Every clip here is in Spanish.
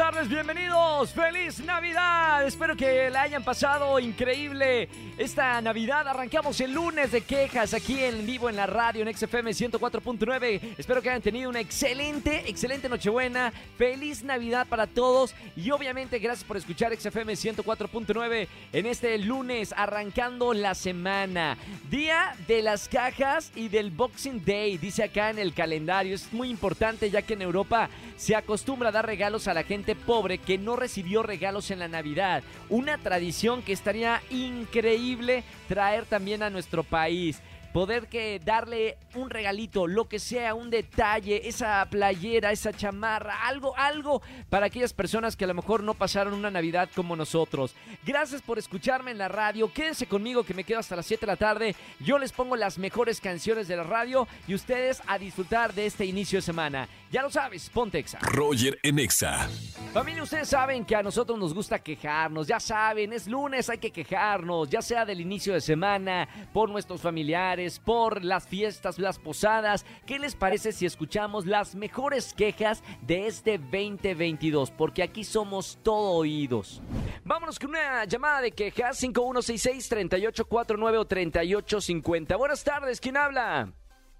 tardes, bienvenidos. Feliz Navidad. Espero que la hayan pasado increíble esta Navidad. Arrancamos el lunes de quejas aquí en vivo en la radio en XFM 104.9. Espero que hayan tenido una excelente, excelente Nochebuena. Feliz Navidad para todos y obviamente gracias por escuchar XFM 104.9 en este lunes arrancando la semana. Día de las cajas y del Boxing Day, dice acá en el calendario. Es muy importante ya que en Europa se acostumbra a dar regalos a la gente pobre que no recibió regalos en la Navidad. Una tradición que estaría increíble traer también a nuestro país poder que darle un regalito, lo que sea, un detalle, esa playera, esa chamarra, algo, algo para aquellas personas que a lo mejor no pasaron una Navidad como nosotros. Gracias por escucharme en la radio. Quédense conmigo que me quedo hasta las 7 de la tarde. Yo les pongo las mejores canciones de la radio y ustedes a disfrutar de este inicio de semana. Ya lo sabes, Pontexa. Roger en Exa. Familia, ustedes saben que a nosotros nos gusta quejarnos, ya saben, es lunes, hay que quejarnos, ya sea del inicio de semana, por nuestros familiares, por las fiestas, las posadas. ¿Qué les parece si escuchamos las mejores quejas de este 2022? Porque aquí somos todo oídos. Vámonos con una llamada de quejas 5166-3849 o 3850. Buenas tardes, ¿quién habla?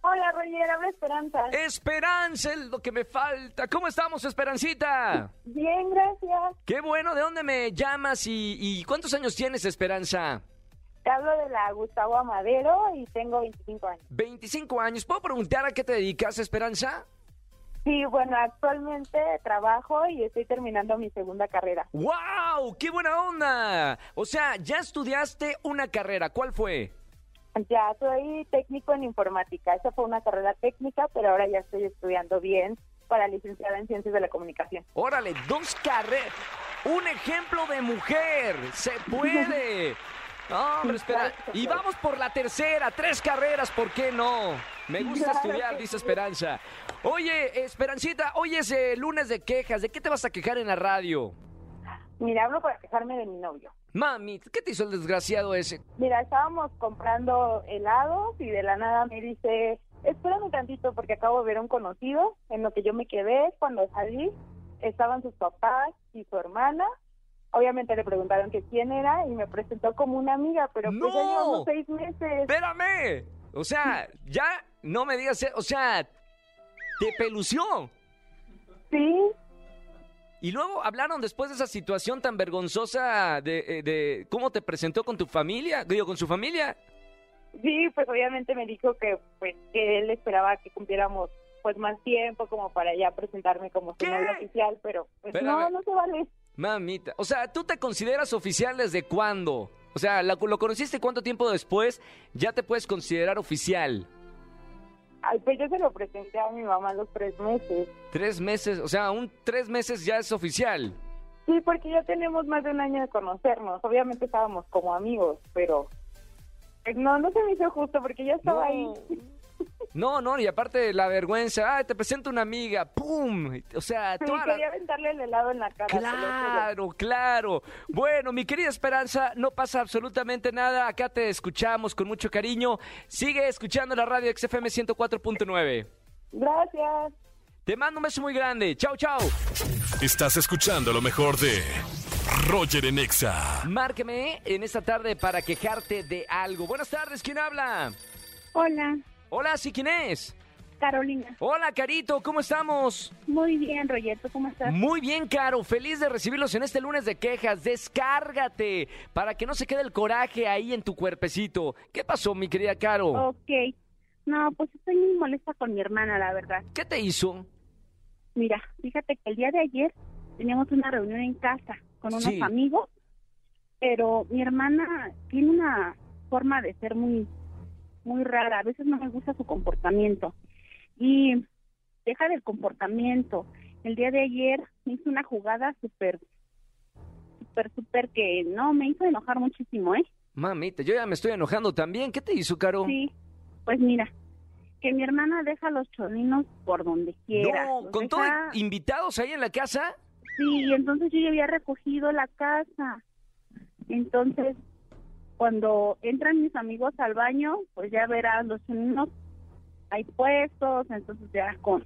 Hola, Roger, habla Esperanza. Esperanza, es lo que me falta. ¿Cómo estamos, Esperancita? Bien, gracias. Qué bueno, ¿de dónde me llamas y, y cuántos años tienes, Esperanza? Te hablo de la Gustavo Amadero y tengo 25 años. 25 años. ¿Puedo preguntar a qué te dedicas, Esperanza? Sí, bueno, actualmente trabajo y estoy terminando mi segunda carrera. ¡Wow! ¡Qué buena onda! O sea, ya estudiaste una carrera. ¿Cuál fue? Ya soy técnico en informática. Esa fue una carrera técnica, pero ahora ya estoy estudiando bien para licenciada en Ciencias de la Comunicación. Órale, dos carreras. Un ejemplo de mujer. Se puede. No, hombre, espera. Y vamos por la tercera, tres carreras, ¿por qué no? Me gusta estudiar, dice. Esperanza. Oye, Esperancita, hoy es eh, lunes de quejas. ¿De qué te vas a quejar en la radio? Mira, hablo para quejarme de mi novio. Mami, ¿qué te hizo el desgraciado ese? Mira, estábamos comprando helados y de la nada me dice, espérame tantito porque acabo de ver a un conocido. En lo que yo me quedé, cuando salí, estaban sus papás y su hermana. Obviamente le preguntaron que quién era y me presentó como una amiga, pero pues ya ¡No! llevamos seis meses. ¡Espérame! O sea, ya no me digas, o sea, te pelució. Sí, Y luego hablaron después de esa situación tan vergonzosa de, eh, de cómo te presentó con tu familia, digo, con su familia. sí, pues obviamente me dijo que pues que él esperaba que cumpliéramos pues más tiempo como para ya presentarme como su novia oficial, pero pues Espérame. no, no se vale. Mamita, o sea, ¿tú te consideras oficial desde cuándo? O sea, ¿la- ¿lo conociste cuánto tiempo después ya te puedes considerar oficial? Ay, pues yo se lo presenté a mi mamá a los tres meses. Tres meses, o sea, un tres meses ya es oficial. Sí, porque ya tenemos más de un año de conocernos. Obviamente estábamos como amigos, pero pues, no, no se me hizo justo porque ya estaba ahí. No, no, y aparte la vergüenza, ay, te presento una amiga, ¡pum! O sea, Sí, toda la- quería aventarle el helado en la cara. Claro, claro. Bueno, mi querida Esperanza, no pasa absolutamente nada. Acá te escuchamos con mucho cariño. Sigue escuchando la radio XFM 104.9. Gracias. Te mando un beso muy grande. Chao, chao. Estás escuchando lo mejor de Roger en Exa. Márqueme en esta tarde para quejarte de algo. Buenas tardes, ¿quién habla? Hola, Hola, ¿sí quién es? Carolina. Hola, Carito, ¿cómo estamos? Muy bien, Roberto, ¿cómo estás? Muy bien, Caro. Feliz de recibirlos en este lunes de quejas. Descárgate para que no se quede el coraje ahí en tu cuerpecito. ¿Qué pasó, mi querida Caro? Ok. No, pues estoy muy molesta con mi hermana, la verdad. ¿Qué te hizo? Mira, fíjate que el día de ayer teníamos una reunión en casa con unos Sí. amigos, pero mi hermana tiene una forma de ser muy, muy rara. A veces no me gusta su comportamiento. Y deja del comportamiento. El día de ayer me hizo una jugada súper, súper, súper que no, me hizo enojar muchísimo, ¿eh? Mamita, yo ya me estoy enojando también. ¿Qué te hizo, Caro? Sí, pues mira, que mi hermana deja los cholinos por donde quiera. no, con todo deja- invitados ahí en la casa. Sí, y entonces yo ya había recogido la casa. Entonces, cuando entran mis amigos al baño, pues ya verás los choninos hay puestos, entonces ya con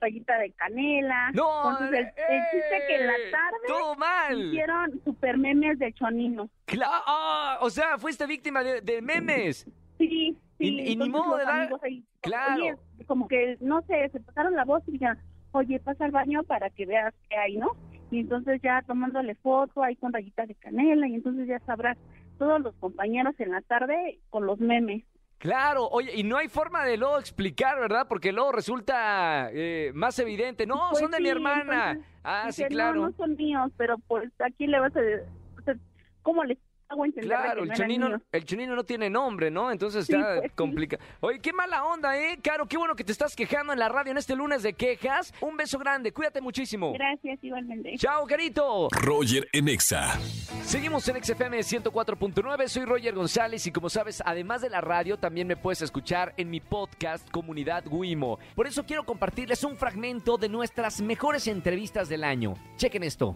rayita de canela. No, Entonces el, el chiste que en la ¡eh! tarde Todo mal. hicieron super memes de chonino. Cla- ah, o sea, fuiste víctima de, de memes. Sí, sí. Y- y ni modo de dar- ahí, Claro. Oye, como que, no sé, se pasaron la voz y dijeron, oye, pasa al baño para que veas qué hay, ¿no? Y entonces ya tomándole foto ahí con rayitas de canela y entonces ya sabrás todos los compañeros en la tarde con los memes. Claro, oye, y no hay forma de luego explicar, ¿verdad? Porque luego resulta eh, más evidente. No, Pues son de mi hermana. entonces ah, sí, claro. No, no son míos, pero pues aquí le vas a... o sea, ¿Cómo les hago entender de Claro, que el no chonino, míos? el chonino no tiene nombre, ¿no? Entonces Sí, está pues, sí. complicado. Oye, qué mala onda, ¿eh? Caro, qué bueno que te estás quejando en la radio en este lunes de quejas. Un beso grande, cuídate muchísimo. Gracias, igualmente. Chao, carito. Roger en Exa. Seguimos en XFM 104.9, soy Roger González y como sabes, además de la radio, también me puedes escuchar en mi podcast Comunidad Wimo. Por eso quiero compartirles un fragmento de nuestras mejores entrevistas del año. Chequen esto.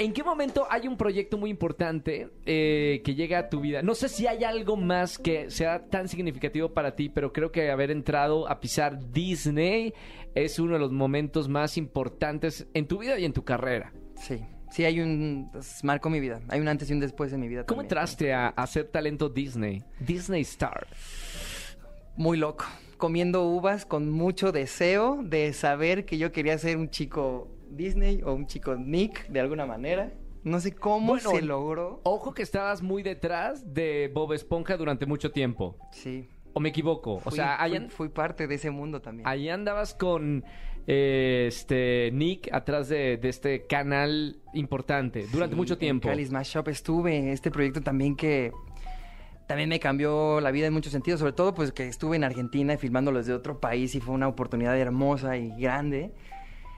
¿En qué momento hay un proyecto muy importante eh, que llega a tu vida? No sé si hay algo más que sea tan significativo para ti, pero creo que haber entrado a pisar Disney es uno de los momentos más importantes en tu vida y en tu carrera. Sí, sí hay un... pues, marcó mi vida. Hay un antes y un después en mi vida ¿Cómo también. entraste a, a ser talento Disney? Disney Star. Muy loco. Comiendo uvas con mucho deseo de saber que yo quería ser un chico Disney o un chico Nick de alguna manera. No sé cómo Bueno, se logró. Ojo que estabas muy detrás de Bob Esponja durante mucho tiempo. Sí. ¿O me equivoco? O sea, ahí, fui, parte de ese mundo también. ahí andabas con eh, este Nick atrás de, de este canal importante durante Sí, mucho tiempo. En Cali Smash Shop estuve, este proyecto también que también me cambió la vida en muchos sentidos, sobre todo pues que estuve en Argentina filmándolo desde otro país y fue una oportunidad hermosa y grande,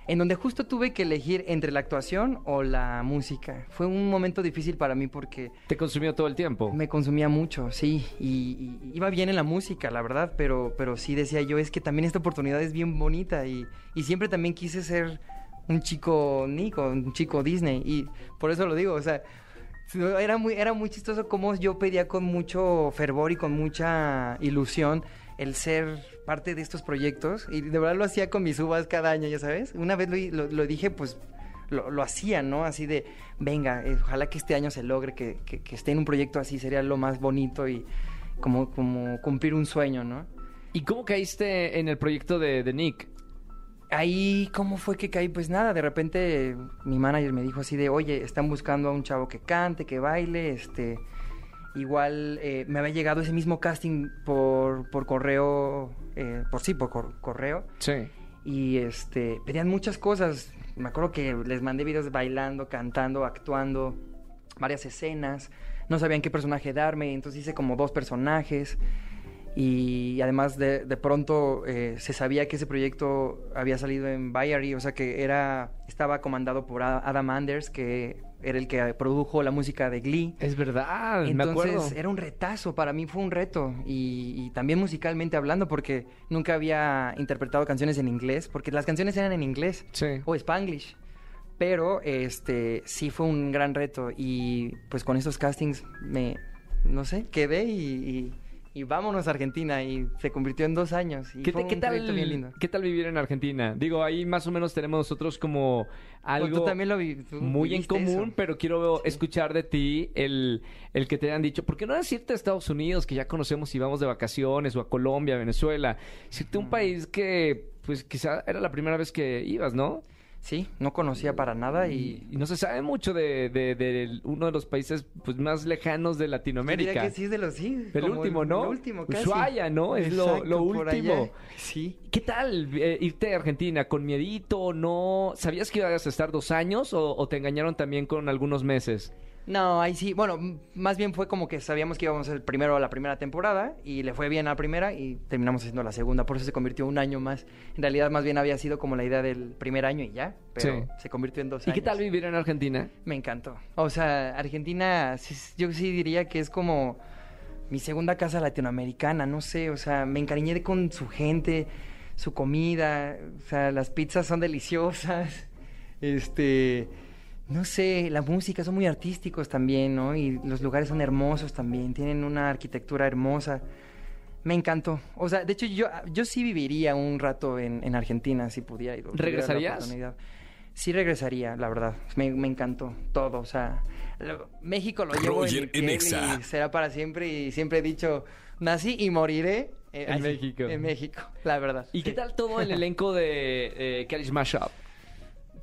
en donde justo tuve que elegir entre la actuación o la música. Fue un momento difícil para mí porque Te consumió todo el tiempo. me consumía mucho, sí, y, y iba bien en la música, la verdad, pero, pero sí decía yo, es que también esta oportunidad es bien bonita y, y siempre también quise ser un chico Nico, un chico Disney, y por eso lo digo, o sea, era muy, era muy chistoso como yo pedía con mucho fervor y con mucha ilusión el ser parte de estos proyectos, y de verdad lo hacía con mis uvas cada año, ya sabes, una vez lo, lo- lo dije, pues lo, lo hacía, ¿no? Así de, venga, eh, ojalá que este año se logre, que, que- que esté en un proyecto así, sería lo más bonito y como, como cumplir un sueño, ¿no? ¿Y cómo caíste en el proyecto de, de Nick? Ahí, ¿cómo fue que caí? Pues nada, de repente mi manager me dijo así de, oye, están buscando a un chavo que cante, que baile, este... Igual eh, me había llegado ese mismo casting por, por correo, eh, por sí, por cor- correo. Sí. y este pedían muchas cosas. Me acuerdo que les mandé videos bailando, cantando, actuando, varias escenas. No sabían qué personaje darme, entonces hice como dos personajes. Y además de, de pronto eh, se sabía que ese proyecto había salido en Bayari, o sea que era estaba comandado por Adam Anders, que era el que produjo la música de Glee. Es verdad, me acuerdo. Entonces era un retazo, para mí fue un reto y, y también musicalmente hablando porque nunca había interpretado canciones en inglés, porque las canciones eran en inglés Sí. o spanglish, pero este sí fue un gran reto y pues con esos castings me, no sé, quedé y, y- y vámonos a Argentina y se convirtió en dos años y ¿Qué, fue qué tal, proyecto bien lindo. ¿Qué tal vivir en Argentina? Digo, ahí más o menos tenemos nosotros como algo Pues tú también lo vi, tú muy en común, eso. pero quiero escuchar de ti el, el que te hayan dicho, ¿por qué no decirte a Estados Unidos, que ya conocemos si vamos de vacaciones, o a Colombia, Venezuela? Decirte Mm. un país que, pues quizá era la primera vez que ibas, ¿no? Sí, no conocía para nada Y, y no se sabe mucho de, de- de uno de los países pues, más lejanos de Yo Latinoamérica. diría que sí de los sí, El último, ¿no? El último casi. Ushuaia, ¿no? Es lo- Exacto, último. Sí. ¿Qué tal eh, irte a Argentina? ¿Con miedito? ¿No? ¿Sabías que ibas a estar dos años o, o te engañaron también con algunos meses? No, ahí sí. Bueno, más bien fue como que sabíamos que íbamos a ser primero a la primera temporada y le fue bien a la primera y terminamos haciendo la segunda. Por eso se convirtió un año más. En realidad, más bien había sido como la idea del primer año y ya, pero Sí. se convirtió en dos ¿Y años. qué tal vivir en Argentina? Me encantó. O sea, Argentina, yo sí diría que es como mi segunda casa latinoamericana, no sé, o sea, me encariñé con su gente, su comida, o sea, las pizzas son deliciosas, este, no sé, la música, son muy artísticos también, ¿no? Y los lugares son hermosos también, tienen una arquitectura hermosa. Me encantó. O sea, de hecho, yo, yo sí viviría un rato en, en Argentina si pudiera. la ¿Regresarías? oportunidad. Sí regresaría, la verdad. Me, me encantó todo. O sea, lo- México lo llevo Roger en mi piel en Exa. y será para siempre. Y siempre he dicho, nací y moriré eh, En así, México. En México, la verdad. ¿Y qué tal todo el elenco de eh, Cali Smash Up?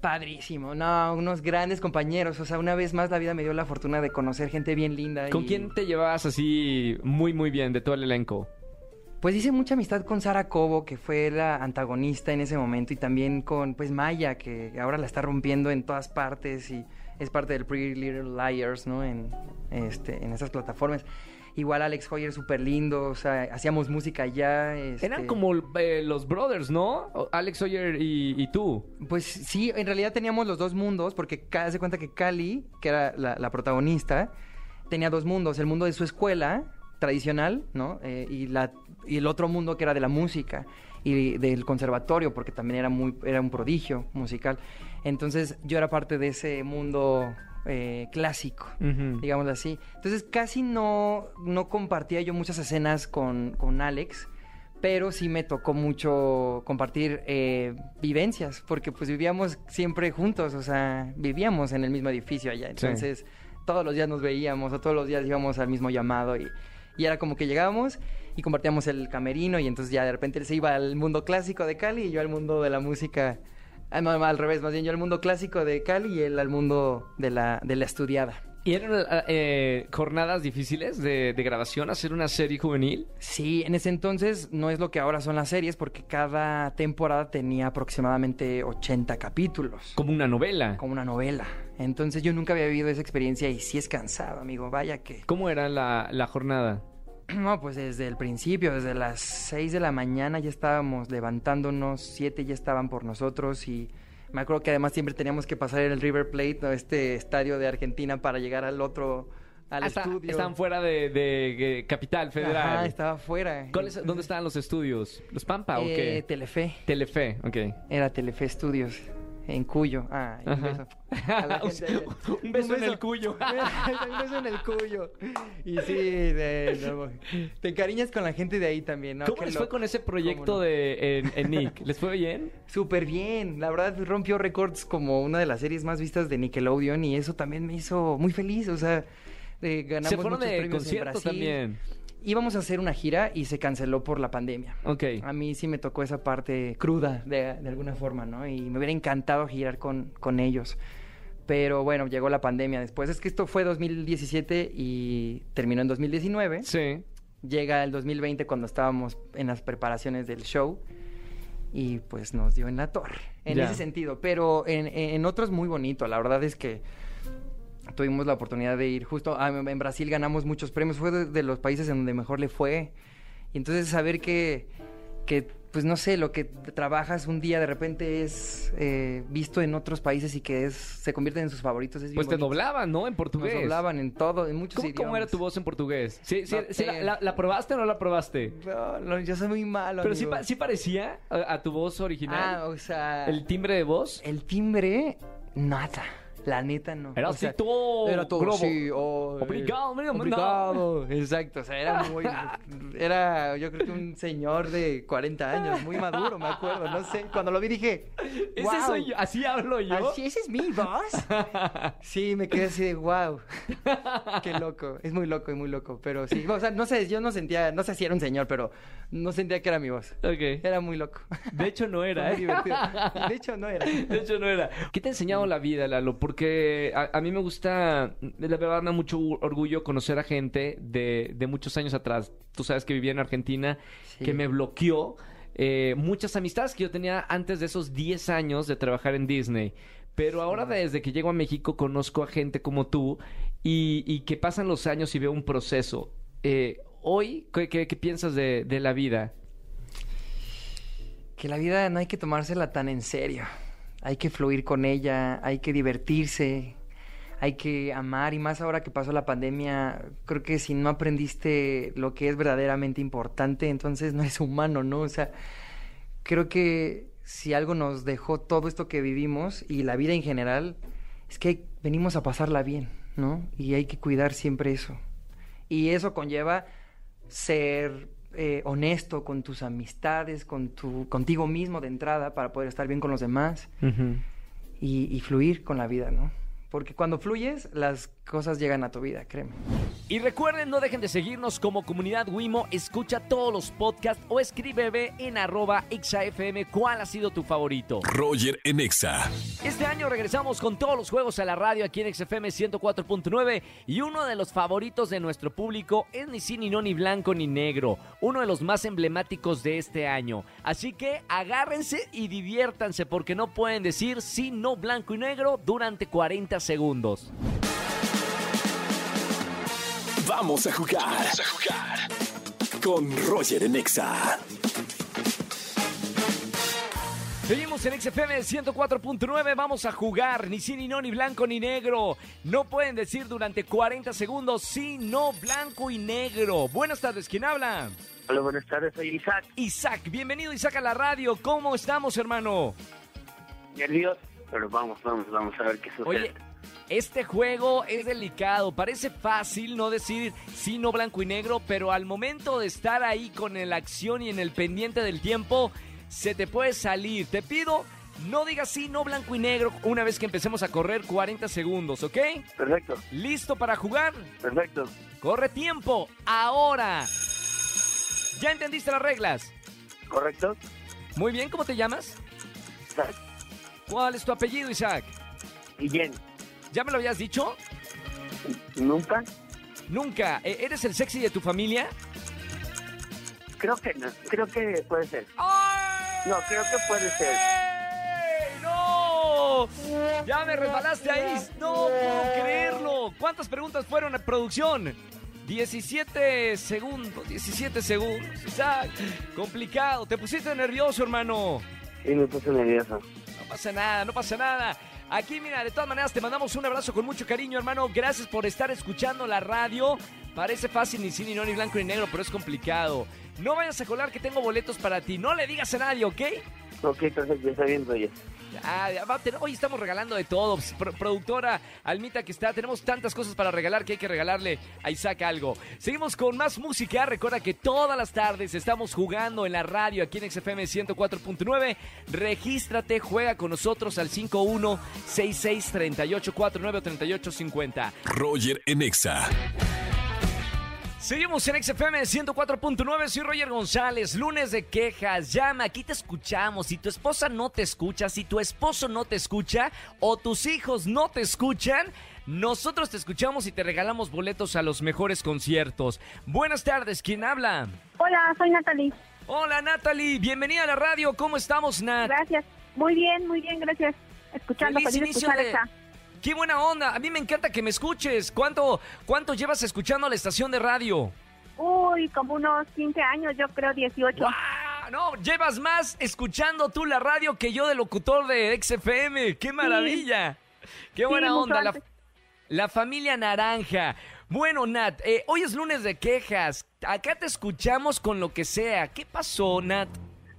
Padrísimo, no, unos grandes compañeros. O sea, una vez más la vida me dio la fortuna de conocer gente bien linda. ¿Con quién te llevabas así muy, muy bien de todo el elenco? Pues hice mucha amistad con Sara Cobo, que fue la antagonista en ese momento, y también con pues Maya, que ahora la está rompiendo en todas partes y es parte del Pretty Little Liars, ¿no? En, este, en esas plataformas. Igual Alex Hoyer, súper lindo, o sea, hacíamos música ya. este, Eran como eh, los brothers, ¿no? Alex Sawyer y, y tú. Pues sí, en realidad teníamos los dos mundos, porque se cuenta que Cali, que era la, la protagonista, tenía dos mundos, el mundo de su escuela tradicional, ¿no? Eh, y, la, y el otro mundo que era de la música y del conservatorio, porque también era, muy, era un prodigio musical. Entonces yo era parte de ese mundo eh, clásico Ujú. digámoslo así. Entonces casi no, no compartía yo muchas escenas con, con Alex, pero sí me tocó mucho compartir eh, vivencias, porque pues vivíamos siempre juntos, o sea, vivíamos en el mismo edificio allá, entonces todos los días nos veíamos, o todos los días íbamos al mismo llamado y, y era como que llegábamos y compartíamos el camerino y entonces ya de repente él se iba al mundo clásico de Cali y yo al mundo de la música... Ah, no, al revés, más bien yo al mundo clásico de Cali y él al mundo de la, de la estudiada. ¿Y eran eh, jornadas difíciles de, de grabación hacer una serie juvenil? Sí, en ese entonces no es lo que ahora son las series, porque cada temporada tenía aproximadamente 80 capítulos, Como una novela. como una novela. Entonces yo nunca había vivido esa experiencia y sí es cansado, amigo, vaya que... ¿Cómo era la, la jornada? No, pues desde el principio, desde las 6 de la mañana ya estábamos levantándonos, 7 ya estaban por nosotros y me acuerdo que además siempre teníamos que pasar el River Plate, ¿no? este estadio de Argentina, para llegar al otro, al Ah, estudio. Estaban fuera de, de, Capital Federal. Ajá, estaba fuera. ¿Cuáles- ¿Dónde estaban los estudios? ¿Los Pampa o Eh, qué? Telefe. Telefe, ok. Era Telefe Studios en Cuyo. Ah, un beso. A la gente allá. Un beso en el Cuyo. un beso en el Cuyo. Y sí, de- no, te encariñas con la gente de ahí también, ¿no? ¿Cómo Qué les fue con ese proyecto de en, en Nick? ¿Les fue bien? Súper bien. La verdad rompió récords como una de las series más vistas de Nickelodeon y eso también me hizo muy feliz. O sea, eh, ganamos Se fueron muchos de premios en Brasil. también. Íbamos a hacer una gira y se canceló por la pandemia. Ok. A mí sí me tocó esa parte cruda de, de alguna forma, ¿no? Y me hubiera encantado girar con, con ellos. Pero bueno, llegó la pandemia después. Es que esto fue 2017 y terminó en 2019. Sí. Llega el 2020 cuando estábamos en las preparaciones del show y pues nos dio en la torre, en Ya. ese sentido. Pero en, en otros muy bonito. La verdad es que tuvimos la oportunidad de ir justo a- en Brasil ganamos muchos premios fue de, de los países en donde mejor le fue y entonces saber que que pues no sé lo que trabajas un día de repente es eh, visto en otros países y que es se convierten en sus favoritos es Pues te bonito. doblaban, ¿no? En portugués. nos doblaban en todo en muchos ¿Cómo, idiomas cómo era tu voz en portugués? ¿Sí, sí, No sí, la, la- la probaste o no la probaste? no, no, yo soy muy malo Pero sí, amigo. pa- sí parecía a, a tu voz original. ah o sea ¿El timbre de voz? el timbre nada la neta no Era O así sea, todo Era todo globo. sí, oh, eh, Obrigado, mira, Obrigado. Exacto, o sea, era muy... Era, yo creo que un señor de 40 años, muy maduro, me acuerdo, no sé. Cuando lo vi dije, Ese wow, soy yo, así hablo yo. ¿Así ese es mi voz? Sí, me quedé así de, wow, qué loco. Es muy loco y muy loco, pero sí. O sea, no sé, yo no sentía, no sé si era un señor, pero no sentía que era mi voz. Ok. Era muy loco. De hecho no era, ¿eh? divertido. De hecho, no era. De hecho, no era. ¿Qué te ha enseñado la vida, Lalo? Porque a, a mí me gusta, la verdad me da mucho orgullo conocer a gente de, de muchos años atrás. Tú sabes que vivía en Argentina, Sí. que me bloqueó eh, muchas amistades que yo tenía antes de esos 10 años de trabajar en Disney. Pero ahora desde que llego a México conozco a gente como tú y, y que pasan los años y veo un proceso. Eh, hoy, ¿qué, qué- qué piensas de, de la vida? que la vida no hay que tomársela tan en serio. Hay que fluir con ella, hay que divertirse, hay que amar y más ahora que pasó la pandemia, creo que si no aprendiste lo que es verdaderamente importante, entonces no eres humano, ¿no? O sea, creo que si algo nos dejó todo esto que vivimos y la vida en general es que venimos a pasarla bien, ¿no? Y hay que cuidar siempre eso. Y eso conlleva ser eh, honesto con tus amistades, con tu, contigo mismo de entrada para poder estar bien con los demás y, y fluir con la vida, ¿no? Porque cuando fluyes, las cosas llegan a tu vida, créeme. Y recuerden, no dejen de seguirnos como comunidad Wimo, escucha todos los podcasts o escríbeme en arroba exafm cuál ha sido tu favorito. Roger en Exa. Este año regresamos con todos los juegos a la radio aquí en XFM 104.9 y uno de los favoritos de nuestro público es ni sí, ni no, ni blanco, ni negro, uno de los más emblemáticos de este año. Así que agárrense y diviértanse porque no pueden decir sí, no, blanco y negro durante 40 segundos. Vamos a jugar. Vamos a jugar. Con Roger en Exa. Seguimos en XFM 104.9, vamos a jugar, ni sí, ni no, ni blanco, ni negro. No pueden decir durante 40 segundos sí, no, blanco y negro. Buenas tardes, ¿quién habla? Hola, buenas tardes, soy Isaac. Isaac, bienvenido Isaac a la radio. ¿Cómo estamos, hermano? Nervioso, pero vamos, vamos, vamos a ver qué sucede. Oye, este juego es delicado. Parece fácil no decir sí, no blanco y negro, pero al momento de estar ahí con la acción y en el pendiente del tiempo, se te puede salir. Te pido, no digas sí, no blanco y negro una vez que empecemos a correr 40 segundos, ¿ok? Perfecto, ¿Listo para jugar? perfecto. Corre tiempo, ahora. ¿Ya entendiste las reglas? ¿Correcto? Muy bien, ¿cómo te llamas? Isaac. ¿Cuál es tu apellido, Isaac? Guillén. ¿Ya me lo habías dicho? ¿Nunca? Nunca. ¿E- ¿Eres el sexy de tu familia? Creo que no, creo que puede ser. ¡Ay! No, creo que puede ser. ¡No! Ya me resbalaste ahí. No puedo creerlo. ¿Cuántas preguntas fueron a producción? 17 segundos, 17 segundos. Isaac, complicado. Te pusiste nervioso, hermano. Sí, me puse nervioso. No pasa nada, no pasa nada. Aquí, mira, de todas maneras te mandamos un abrazo con mucho cariño, hermano. Gracias por estar escuchando la radio. Parece fácil ni sí, ni no, ni blanco ni negro, pero es complicado. No vayas a colar que tengo boletos para ti. No le digas a nadie, ¿ok? Ok, perfecto, está bien, Roger. Ah, ya va a tener- hoy estamos regalando de todo. Pro- productora Almita que está, tenemos tantas cosas para regalar que hay que regalarle a Isaac algo. Seguimos con más música. Recuerda que todas las tardes estamos jugando en la radio aquí en XFM 104.9. Regístrate, juega con nosotros al 5166 3849 3850. Roger en Exa. Seguimos en XFM 104.9, soy Roger González, lunes de quejas, llama, aquí te escuchamos, si tu esposa no te escucha, si tu esposo no te escucha o tus hijos no te escuchan, nosotros te escuchamos y te regalamos boletos a los mejores conciertos. Buenas tardes, ¿quién habla? Hola, soy Natalie. Hola Natalie, bienvenida a la radio, ¿cómo estamos Nat? Gracias. Muy bien, muy bien, gracias. Escuchando, Feliz feliz, inicio escuchar de- esa. Qué buena onda, a mí me encanta que me escuches, ¿cuánto, cuánto llevas escuchando la estación de radio? Uy, como unos 15 años, yo creo 18. ¡Guau! No, llevas más escuchando tú la radio que yo de locutor de XFM. ¡Qué maravilla! ¡Qué buena onda! La, familia naranja. Bueno, Nat, eh, hoy es lunes de quejas. Acá te escuchamos con lo que sea. ¿Qué pasó, Nat?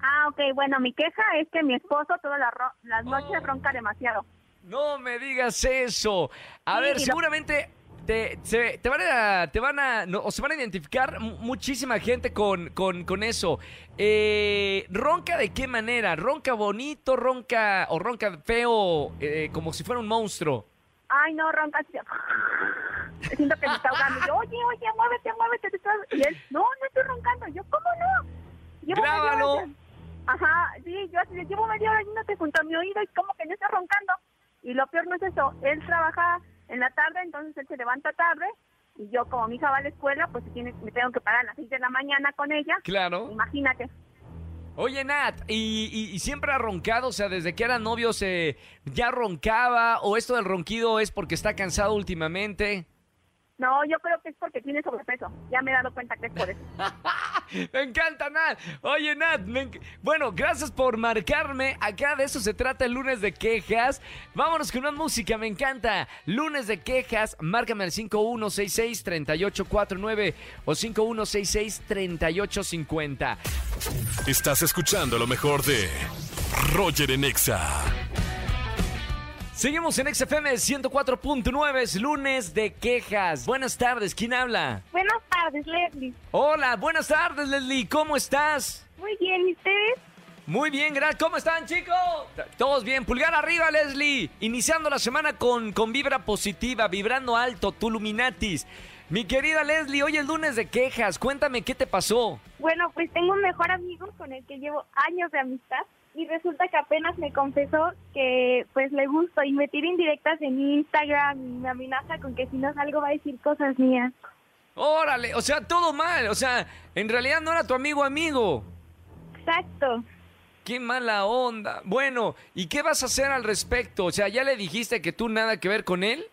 Ah, ok, bueno, mi queja es que mi esposo todas las noches Oh. ronca demasiado. No me digas eso. A Sí, ver, seguramente te, se, te van a, te van a, no, o se van a identificar mu- muchísima gente con, con, con eso. Eh, ¿Ronca de qué manera? ¿Ronca bonito, ronca o ronca feo, eh, como si fuera un monstruo? Ay, no, ronca. Siento que me está ahogando. Yo, oye, oye, muévete, muévete. te estás-". Y él, no, no estoy roncando. Yo, ¿cómo no? Grábalo. Ajá, sí, yo así de, llevo media hora yéndote junto a mi oído y como que no está roncando. Y lo peor no es eso. Él trabaja en la tarde, entonces él se levanta tarde. Y yo, como mi hija va a la escuela, pues tiene, me tengo que parar a las 6 de la mañana con ella. Claro. Imagínate. Oye, Nat, ¿y, y- y siempre ha roncado? O sea, desde que eran novios eh, ya roncaba, o esto del ronquido es porque está cansado últimamente. No, yo creo que es porque tiene sobrepeso. Ya me he dado cuenta que es por eso. Me encanta, Nat. Oye, Nat, me enc- bueno, gracias por marcarme. Acá de eso se trata el lunes de quejas. Vámonos con una música, me encanta. Lunes de quejas, márcame al 5166-3849 o 5166-3850. Estás escuchando lo mejor de Roger en Exa. Seguimos en XFM 104.9, es lunes de quejas. Buenas tardes, ¿quién habla? Buenas tardes, Leslie. Hola, buenas tardes, Leslie, ¿cómo estás? Muy bien, ¿y ustedes? Muy bien, gracias. ¿Cómo están, chicos? Todos bien. Pulgar arriba, Leslie. Iniciando la semana con, con vibra positiva, vibrando alto, Tuluminatis. Mi querida Leslie, hoy es lunes de quejas. Cuéntame qué te pasó. Bueno, pues tengo un mejor amigo con el que llevo años de amistad y resulta que apenas me confesó que pues le gusto y me tira indirectas en Instagram y me amenaza con que si no salgo va a decir cosas mías. Órale, o sea, todo mal. O sea, en realidad no era tu amigo amigo. Exacto. Qué mala onda. Bueno, ¿y qué vas a hacer al respecto? O sea, ¿ya le dijiste que tú nada que ver con él?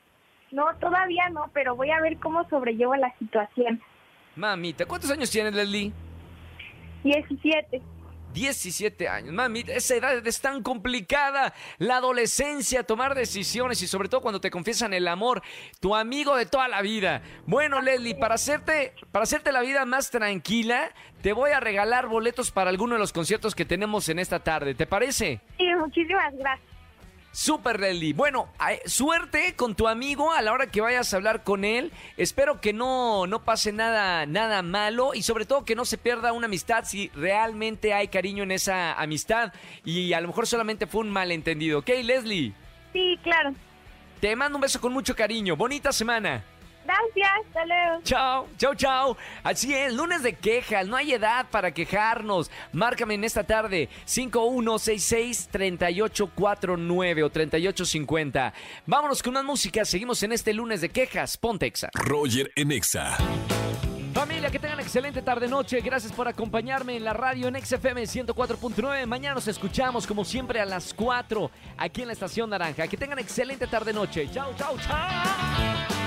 No, todavía no, pero voy a ver cómo sobrellevo la situación. Mamita, ¿cuántos años tienes, Leslie? 17. 17 años. Mami, esa edad es tan complicada. La adolescencia, tomar decisiones y sobre todo cuando te confiesan el amor, tu amigo de toda la vida. Bueno, Leslie, para hacerte, para hacerte la vida más tranquila, te voy a regalar boletos para alguno de los conciertos que tenemos en esta tarde. ¿Te parece? Sí, muchísimas gracias. Super Leslie. Bueno, suerte con tu amigo a la hora que vayas a hablar con él. Espero que no, no pase nada, nada malo y sobre todo que no se pierda una amistad si realmente hay cariño en esa amistad y a lo mejor solamente fue un malentendido. ¿Ok, Leslie? Sí, claro. Te mando un beso con mucho cariño. Bonita semana. Gracias, hasta luego. Chao, chao, chao. Así es, lunes de quejas, no hay edad para quejarnos. Márcame en esta tarde, 5166-3849 o 3850. Vámonos con una música, seguimos en este lunes de quejas. Pontexa. Roger en Exa. Familia, que tengan excelente tarde-noche. Gracias por acompañarme en la radio en XFM 104.9. Mañana nos escuchamos, como siempre, a las 4 aquí en la Estación Naranja. Que tengan excelente tarde-noche. Chao, chao, chao.